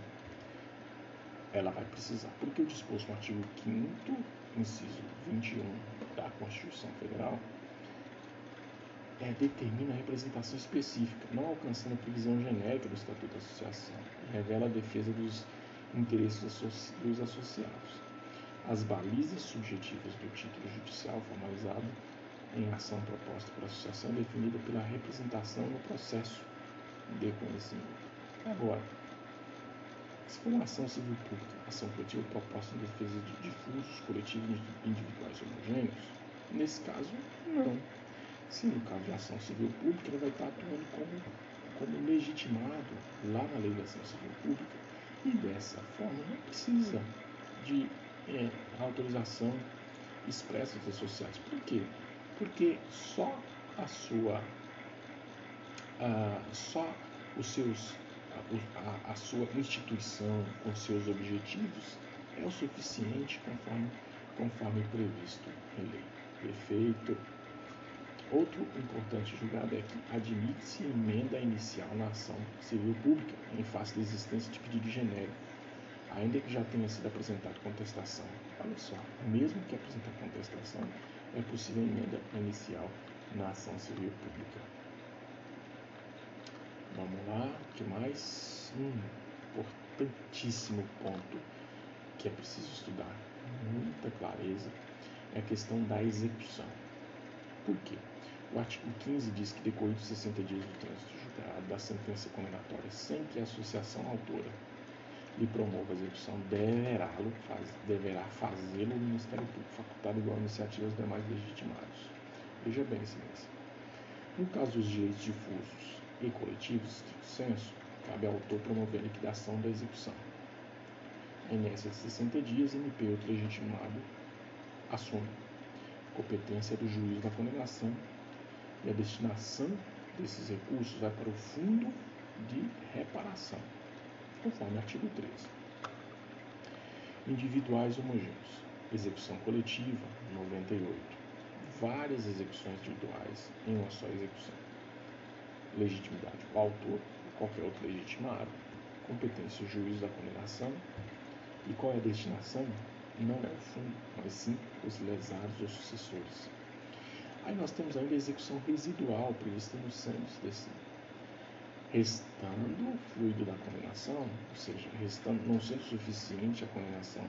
ela vai precisar, porque o disposto no artigo 5 inciso 21 da Constituição Federal, é, determina a representação específica, não alcançando a previsão genérica do Estatuto da Associação, revela a defesa dos interesses dos associados. As balizas subjetivas do título judicial formalizado em ação proposta pela associação é definida pela representação no processo de conhecimento. Agora, se for uma ação civil pública, ação coletiva proposta em defesa de difusos, coletivos individuais homogêneos, nesse caso, não. Se no caso de ação civil pública, ele vai estar atuando como, como legitimado lá na legislação civil pública e dessa forma não precisa de é, autorização expressa dos associados. Por quê? Porque só a sua, só os seus, a, a, sua instituição com seus objetivos é o suficiente conforme, conforme previsto em lei. Perfeito. Outro importante julgado é que admite-se emenda inicial na ação civil pública em face da existência de pedido genérico, ainda que já tenha sido apresentada contestação. Olha só, mesmo que apresente contestação, é possível emenda inicial na ação civil pública. Vamos lá, que mais? Um importantíssimo ponto que é preciso estudar, muita clareza, é a questão da execução. Por quê? O artigo 15 diz que, decorridos 60 dias do trânsito julgado da sentença condenatória, sem que a associação autora lhe promova a execução, deverá, faz, deverá fazê-lo o Ministério Público, facultado igual iniciativa aos demais legitimados. Veja bem, excelência. No caso dos direitos difusos e coletivos, estrito senso, cabe ao autor promover a liquidação da execução. Em nessa de 60 dias, MP outro legitimado assume competência do juiz da condenação e a destinação desses recursos vai para o Fundo de Reparação, conforme o artigo 13. Individuais homogêneos. Execução coletiva, 98. Várias execuções individuais em uma só execução. Legitimidade. O autor qualquer outro legitimado. Competência o juiz da condenação. E qual é a destinação? Não é o fundo, mas sim os lesados ou sucessores. Aí nós temos ainda a execução residual prevista no senso desse restando o fluido da condenação, ou seja, restando, não sendo suficiente a condenação,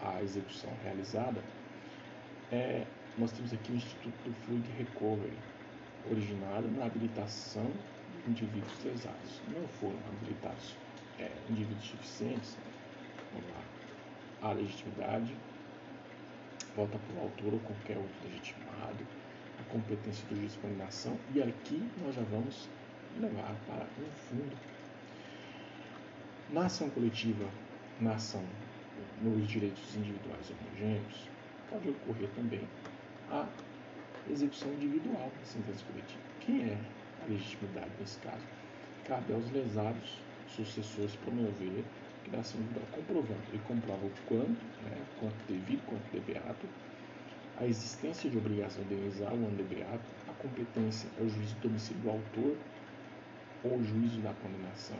a, a execução realizada, é, nós temos aqui o Instituto do Fluid Recovery, originado na habilitação de indivíduos lesados. Não foram habilitados é, indivíduos suficientes, vamos lá, a legitimidade volta para o autor ou qualquer outro legitimado, a competência de condenação, e aqui nós já vamos levar para um fundo. Na ação coletiva, na ação nos direitos individuais homogêneos, pode ocorrer também a execução individual da sentença coletiva. Quem é a legitimidade nesse caso? Cabe aos lesados sucessores promover a ação individual, comprovando. Ele comprova o quanto, né, quanto devido, quanto debeato, a existência de obrigação de indenizar o andebeato, a competência é o juízo do do autor ou juízo da condenação,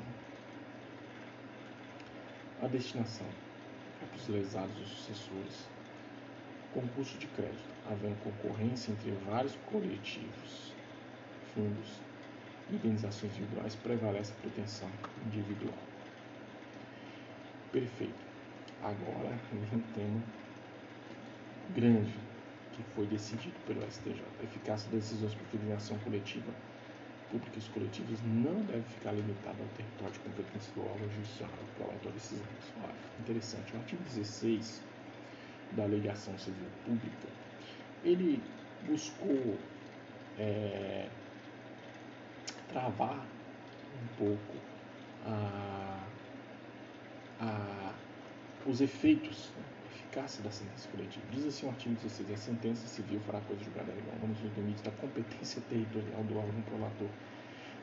a destinação é para os lesados ou sucessores, concurso de crédito, havendo concorrência entre vários coletivos, fundos indenizações individuais, prevalece a pretensão individual. Perfeito. Agora vem um tema grande que foi decidido pelo STJ. A eficácia das decisões proferidas em ação coletiva, públicas coletivas, não deve ficar limitada ao território de competência do órgão judicial que autor a decisão. Interessante. O artigo 16 da Alegação Civil Pública, ele buscou é, travar um pouco a, a, os efeitos né, eficácia da sentença coletiva. Diz assim o artigo 16: a sentença civil fará coisa julgada legal nos limites da competência territorial do órgão prolator,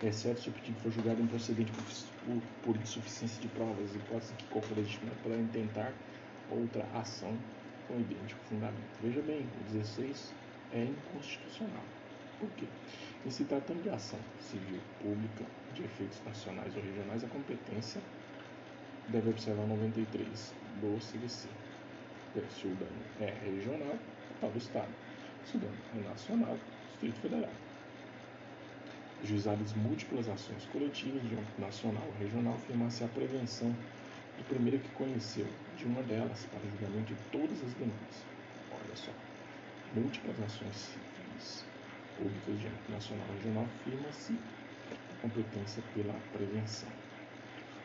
exceto se o pedido for julgado improcedente por, por, insuficiência de provas, hipótese que qualquer legitimado poderá intentar outra ação com idêntico fundamento. Veja bem, o 16 é inconstitucional. Por quê? Em se tratando de ação civil pública de efeitos nacionais ou regionais, a competência deve observar 93 do CVC se o dano é regional, para o Estado. Se o dano é nacional, Distrito Federal. juizadas múltiplas ações coletivas de âmbito nacional ou regional, afirmar-se a prevenção do primeiro que conheceu de uma delas para o julgamento de todas as demais. Olha só, múltiplas ações civis públicas de âmbito nacional ou regional, afirma-se a competência pela prevenção.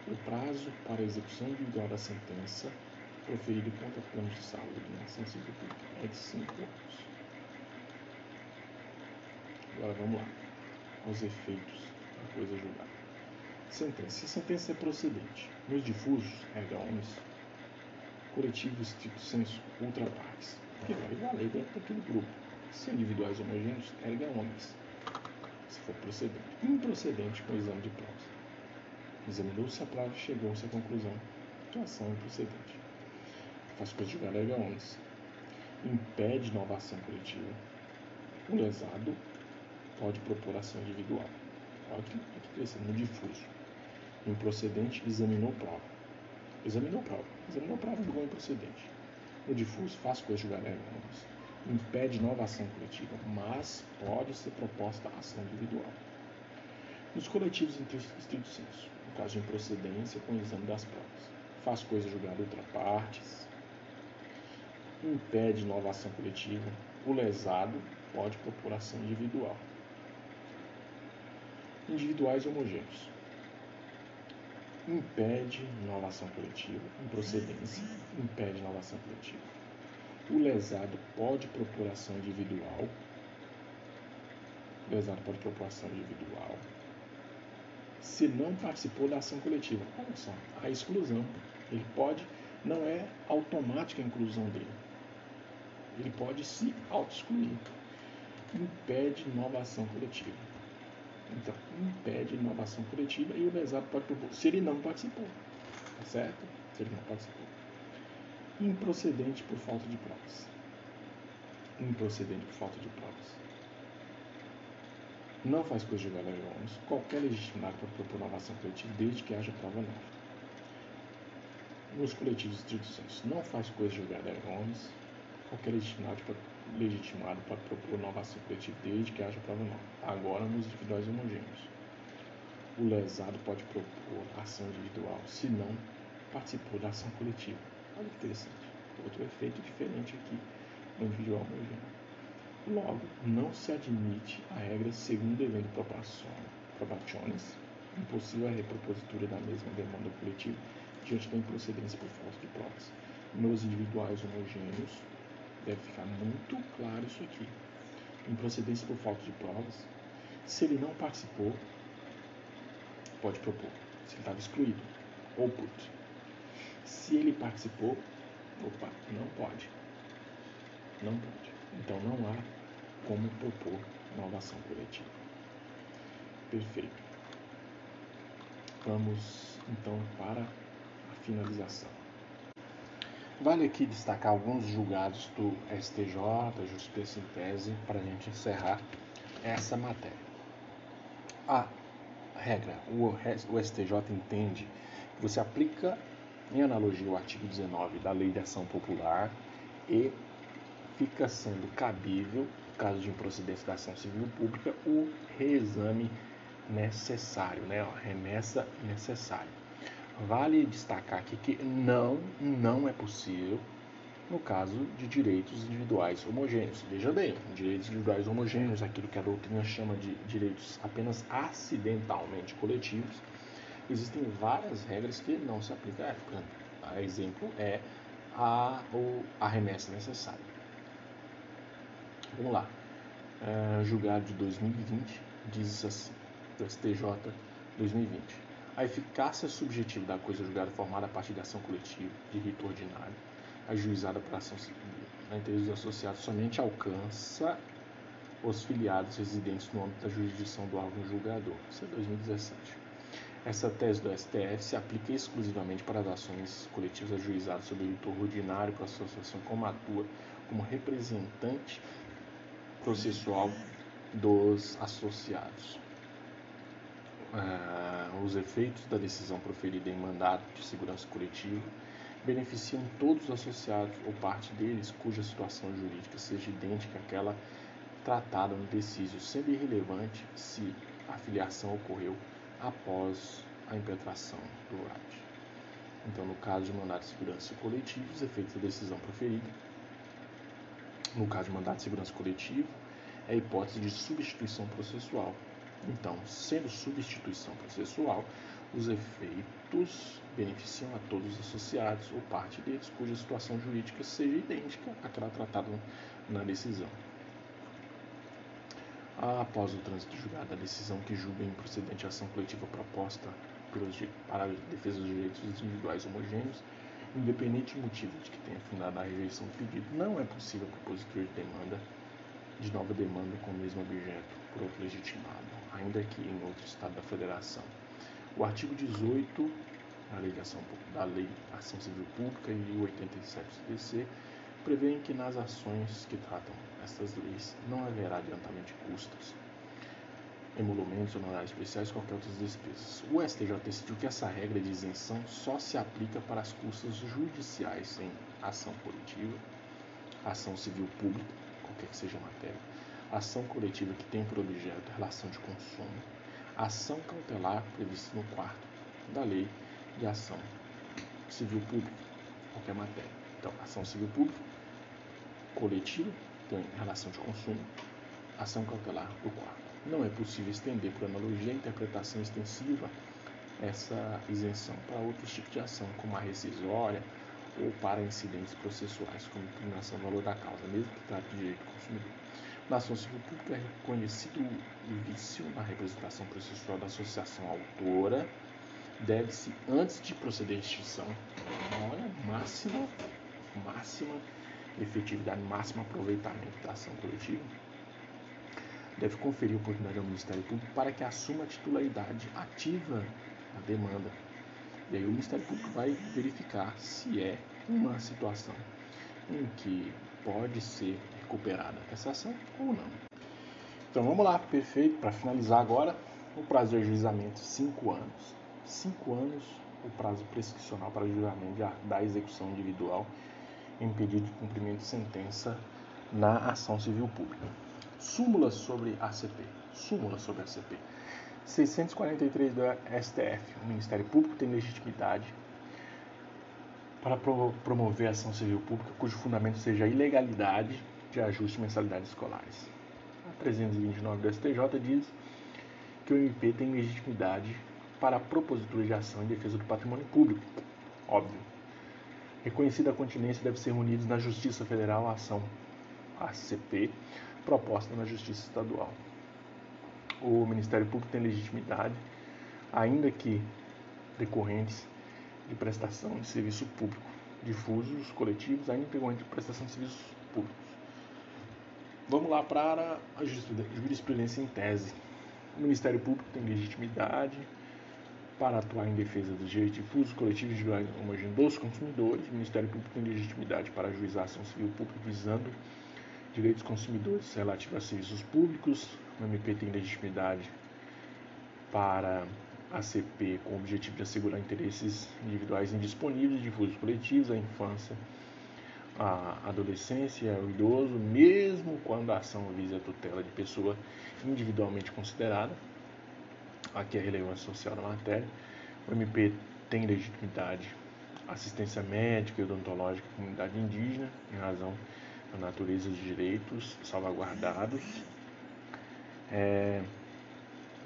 O prazo para a execução individual da sentença proferida contra planos de saúde na civil pública é de 5 anos. Agora vamos lá, aos efeitos da coisa julgada. Sentença. Se a sentença é procedente, nos difusos, erga omnes, coletivo estrito senso, ultra partes, que vai valer dentro daquele grupo. Se individuais homogêneos, erga omnes, se for procedente. Improcedente com exame de provas. Examinou-se a prova e chegou-se à conclusão de ação improcedente. Faz julgar erga omnes. Impede nova ação coletiva. O lesado pode propor ação individual. Olha que, que no difuso. Improcedente examinou prova. Examinou prova. Examinou prova do gol improcedente. No difuso, faz coisa julgar normas. Impede nova ação coletiva, mas pode ser proposta ação individual. Nos coletivos em estrito senso, no caso de improcedência com o exame das provas, faz coisa julgada outra partes, impede nova ação coletiva, o lesado pode propor ação individual individuais homogêneos. Impede inovação coletiva, improcedência, impede inovação coletiva. O lesado pode propor ação individual. O lesado pode propor ação individual. Se não participou da ação coletiva. Olha só, a exclusão. Ele pode, não é automática a inclusão dele. Ele pode se auto-excluir. Impede nova ação coletiva. Então, impede inovação coletiva e o lesado pode propor, se ele não participou. Tá certo? Se ele não participou. Improcedente por falta de provas. Improcedente por falta de provas. Não faz coisa de galerões. Qualquer legitimado pode propor inovação coletiva desde que haja prova nova. Nos coletivos estrito senso, não faz coisa de galerões. Qualquer legitimado pode legitimado para propor nova ação coletiva desde que haja prova nova. Agora, nos individuais homogêneos. O lesado pode propor ação individual se não participou da ação coletiva. Olha que interessante. Outro efeito diferente aqui no individual homogêneo. Logo, não se admite a regra segundo evento probationes, impossível a repropositura da mesma demanda coletiva diante da improcedência por falta de provas. Nos individuais homogêneos, Deve ficar muito claro isso aqui. Improcedência por falta de provas. Se ele não participou, pode propor. Se ele estava excluído, ou put. Se ele participou, opa, não pode. Não pode. Então não há como propor nova ação coletiva. Perfeito. Vamos então para a finalização. Vale aqui destacar alguns julgados do STJ, Justiça em Tese, para a gente encerrar essa matéria. A regra, o STJ entende que você aplica em analogia o artigo 19 da Lei de Ação Popular e fica sendo cabível, no caso de improcedência da ação civil pública, o reexame necessário, né? Remessa necessária. Vale destacar aqui que não, não é possível no caso de direitos individuais homogêneos. Veja bem, direitos individuais homogêneos, aquilo que a doutrina chama de direitos apenas acidentalmente coletivos, existem várias regras que não se aplicam a época. A exemplo é a, a remessa necessária. Vamos lá. É, julgado de 2020 diz assim, do STJ 2020 a eficácia subjetiva da coisa julgada formada a partir da ação coletiva, de rito ordinário, ajuizada por ação civil, na interesse dos associados, somente alcança os filiados residentes no âmbito da jurisdição do órgão julgador. Isso é 2017. Essa tese do STF se aplica exclusivamente para as ações coletivas ajuizadas sob o rito ordinário, com a associação como atua como representante processual dos associados uh, os efeitos da decisão proferida em mandato de segurança coletiva beneficiam todos os associados ou parte deles cuja situação jurídica seja idêntica àquela tratada no decísio, sendo irrelevante se a filiação ocorreu após a impetração do RAD. Então, no caso de mandado de segurança coletivo, os efeitos da decisão proferida. No caso de mandado de segurança coletivo, é a hipótese de substituição processual. Então, sendo substituição processual, os efeitos beneficiam a todos os associados ou parte deles cuja situação jurídica seja idêntica àquela tratada na decisão. Após o trânsito julgado, a decisão que julga improcedente a ação coletiva proposta pelos, para a defesa dos direitos individuais homogêneos, independente do motivo de que tenha fundado a rejeição do pedido, não é possível propositor de demanda de nova demanda com o mesmo objeto por outro legitimado, ainda que em outro estado da federação. O artigo 18 da Lei, de Ação, da Lei Ação Civil Pública e o 87 do CDC prevêem que nas ações que tratam estas leis não haverá adiantamento de custos, emolumentos, honorários especiais e qualquer outras despesas. O STJ decidiu que essa regra de isenção só se aplica para as custas judiciais em ação coletiva, ação civil pública, qualquer que seja a matéria, ação coletiva que tem por objeto relação de consumo, ação cautelar prevista no quarto da lei de ação civil pública, qualquer matéria. Então, ação civil pública, coletiva, tem relação de consumo, ação cautelar do quarto. Não é possível estender, por analogia, a interpretação extensiva essa isenção para outros tipos de ação, como a rescisória ou para incidentes processuais, como impugnação do valor da causa, mesmo que trate de direito do consumidor. Na ação civil pública é reconhecido o vício na representação processual da associação autora, deve-se, antes de proceder à extinção, olha, máxima, máxima efetividade, máximo aproveitamento da ação coletiva, deve conferir oportunidade ao Ministério Público para que assuma a titularidade ativa da demanda. E aí o Ministério Público vai verificar se é uma situação em que pode ser recuperada essa ação ou não. Então vamos lá, perfeito. Para finalizar agora, o prazo de ajuizamento 5 anos. 5 anos o prazo prescricional para julgamento da execução individual em pedido de cumprimento de sentença na ação civil pública. Súmula sobre ACP. Súmula sobre ACP. 643 do STF. O Ministério Público tem legitimidade para promover ação civil pública cujo fundamento seja a ilegalidade de ajuste de mensalidades escolares. A 329 do STJ diz que o MP tem legitimidade para a propositura de ação em defesa do patrimônio público. Óbvio. Reconhecida a continência, deve ser reunidos na Justiça Federal a ação ACP proposta na Justiça Estadual. O Ministério Público tem legitimidade, ainda que decorrentes de prestação de serviço público, difusos, coletivos, ainda decorrentes de prestação de serviços públicos. Vamos lá para a jurisprudência em tese. O Ministério Público tem legitimidade para atuar em defesa dos direitos difusos, coletivos de homogêneos dos consumidores. O Ministério Público tem legitimidade para ajuizar ação civil pública visando direitos dos consumidores relativos a serviços públicos. O MP tem legitimidade para a CP com o objetivo de assegurar interesses individuais indisponíveis, difusos coletivos, a infância, a adolescência, o idoso, mesmo quando a ação visa a tutela de pessoa individualmente considerada. Aqui é a relevância social da matéria. O MP tem legitimidade assistência médica e odontológica à comunidade indígena, em razão da natureza dos direitos salvaguardados. É,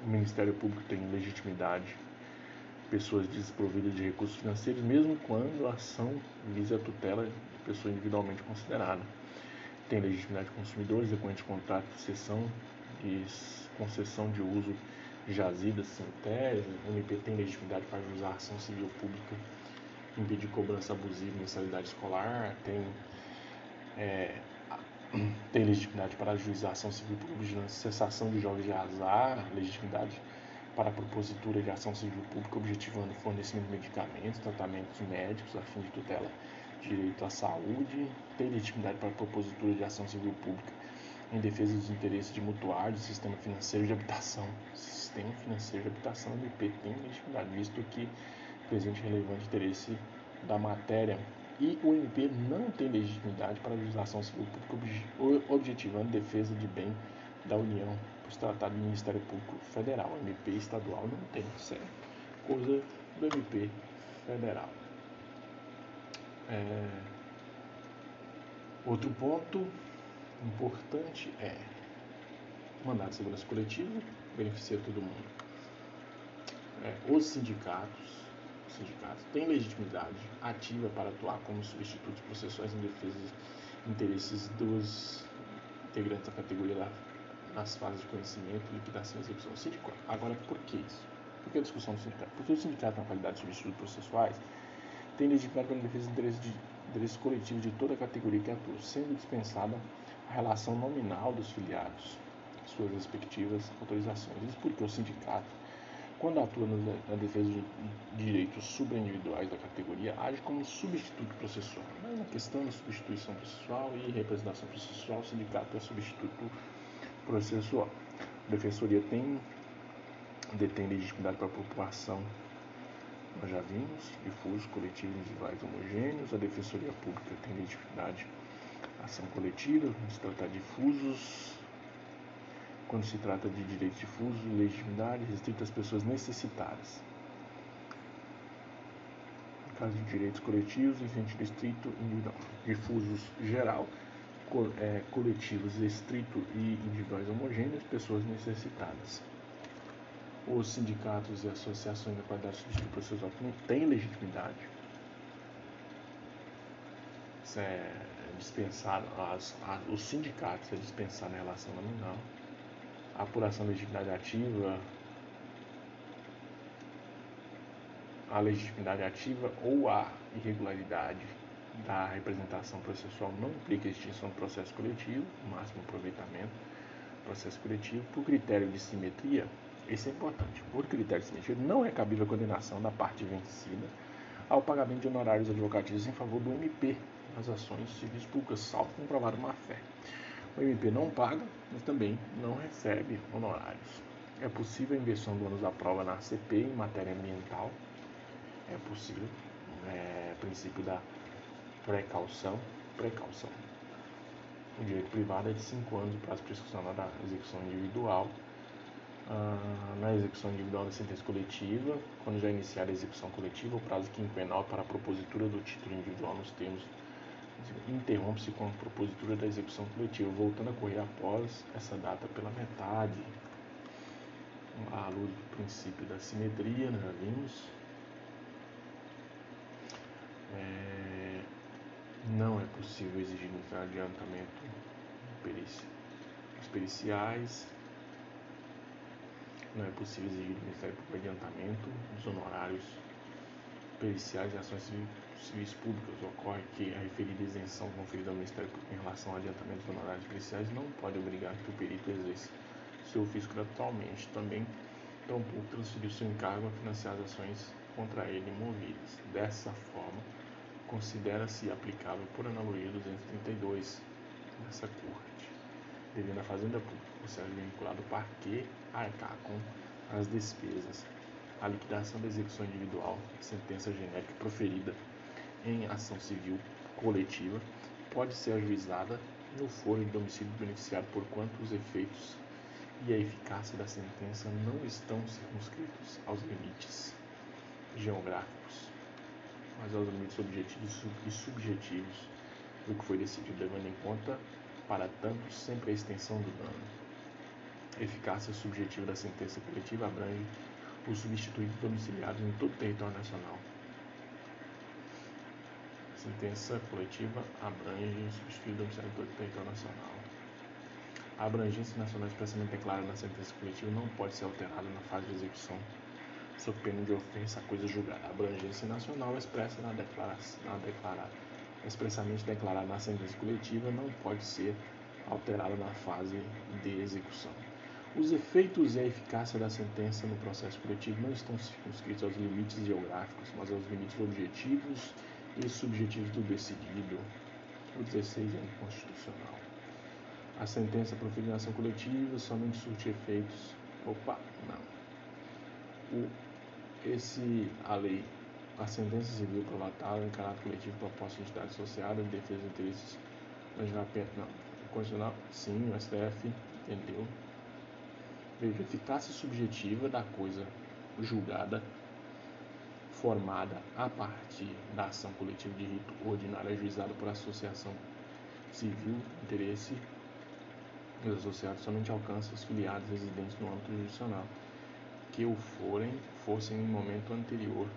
o Ministério Público tem legitimidade pessoas desprovidas de recursos financeiros, mesmo quando a ação visa a tutela pessoa individualmente considerada. Tem legitimidade de consumidores, decorrente de contrato de cessão e concessão de uso de jazidas sem tese. O MP tem legitimidade para usar ação civil pública, impedir cobrança abusiva em mensalidade escolar, tem é, tem legitimidade para ajuizar ação civil vigilância cessação de jogos de azar, legitimidade para a propositura de ação civil pública objetivando o fornecimento de medicamentos, tratamentos médicos a fim de tutela direito à saúde, tem legitimidade para a propositura de ação civil pública em defesa dos interesses de mutuário do sistema financeiro de habitação. Sistema financeiro de habitação, MP, tem legitimidade, visto que presente relevante interesse da matéria e o MP não tem legitimidade para a legislação civil pública objetivando defesa de bem da União os tratados do Ministério Público Federal. O MP estadual não tem, isso é coisa do MP federal. É... Outro ponto importante é mandado de segurança coletivo beneficia todo mundo. É, os sindicatos, os sindicatos têm legitimidade ativa para atuar como substitutos processuais em defesa dos interesses dos integrantes da categoria nas fases de conhecimento, liquidação e execução sindical. Agora, por que isso? Por que a discussão do sindicato? Porque o sindicato, na qualidade de substitutos processuais, tem legitimidade para a defesa dos interesses, de, interesses coletivos de toda a categoria que atua, sendo dispensada a relação nominal dos filiados, suas respectivas autorizações. Isso porque o sindicato, quando atua na defesa de direitos subindividuais da categoria, age como substituto processual. Mas na questão da substituição processual e representação processual, o sindicato é substituto processual. A defensoria tem detém legitimidade para a população nós já vimos, difusos, coletivos, individuais homogêneos, a Defensoria Pública tem legitimidade ação coletiva, quando se trata de difusos, quando se trata de direitos difusos, legitimidade restrita às pessoas necessitadas. No caso de direitos coletivos, em sentido estrito, individual. Difusos geral, é, coletivos estrito e individuais homogêneos, pessoas necessitadas os sindicatos e associações da qualidade substituir processual não têm legitimidade. Isso é dispensar, as, os sindicatos é dispensar na relação nominal. A apuração da legitimidade ativa, a legitimidade ativa ou a irregularidade da representação processual não implica extinção do processo coletivo, máximo aproveitamento do processo coletivo, por critério de simetria isso é importante. Por critério de não é cabível a condenação da parte vencida ao pagamento de honorários advocatícios em favor do MP nas ações civis públicas, salvo comprovar uma fé. O MP não paga, mas também não recebe honorários. É possível a inversão do ônus da prova na CP em matéria ambiental. É possível. É, princípio da precaução. Precaução. O direito privado é de 5 anos o prazo prescricional da execução individual ah, na execução individual da sentença coletiva, quando já iniciar a execução coletiva, o prazo quinquenal para a propositura do título individual nos termos interrompe-se com a propositura da execução coletiva, voltando a correr após essa data pela metade. À luz do princípio da simetria, nós já vimos. É, não é possível exigir no adiantamento perici, periciais não é possível exigir do Ministério Público adiantamento dos honorários periciais em ações civis públicas. Ocorre que a referida isenção conferida ao Ministério Público em relação ao adiantamento dos honorários periciais não pode obrigar que o perito exerça seu ofício gratuitamente. Também, tampouco transferir seu encargo a financiar as ações contra ele movidas. Dessa forma, considera-se aplicável por analogia 232 dessa Corte devendo a Fazenda Pública, ser vinculado para que arcar com as despesas. A liquidação da execução individual, sentença genérica proferida em ação civil coletiva, pode ser ajuizada no foro de domicílio do beneficiário por quanto os efeitos e a eficácia da sentença não estão circunscritos aos limites geográficos, mas aos limites objetivos e subjetivos do que foi decidido, levando em conta para tanto, sempre a extensão do dano. A eficácia subjetiva da sentença coletiva abrange os substituídos domiciliados em todo o território nacional. A sentença coletiva abrange os substituídos domiciliados em todo o território nacional. A abrangência nacional expressamente declarada na sentença coletiva não pode ser alterada na fase de execução sob pena de ofensa à coisa julgada. A abrangência nacional expressa na declaração, na declarada expressamente declarada na sentença coletiva não pode ser alterada na fase de execução. Os efeitos e a eficácia da sentença no processo coletivo não estão circunscritos aos limites geográficos, mas aos limites objetivos e subjetivos do decidido. O 16 é inconstitucional. A sentença proferida na ação coletiva somente surte efeitos. Opa, não. O, esse, a lei a sentença civil provatável em caráter coletivo proposta de entidade associada defesa dos interesses não, constitucional, sim, o STF entendeu. Veja, eficácia subjetiva da coisa julgada, formada a partir da ação coletiva de rito ordinário ajuizada por associação civil, interesse os associados somente alcança os filiados residentes no âmbito jurisdicional que o forem fossem em momento anterior.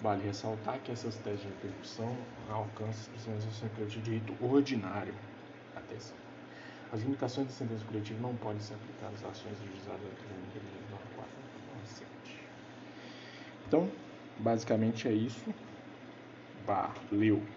Vale ressaltar que essas teses de repercussão alcançam as associações coletivas de rito ordinário. Atenção. As limitações da sentença coletiva não podem ser aplicadas às ações registradas no 9497. Então, basicamente é isso. Valeu!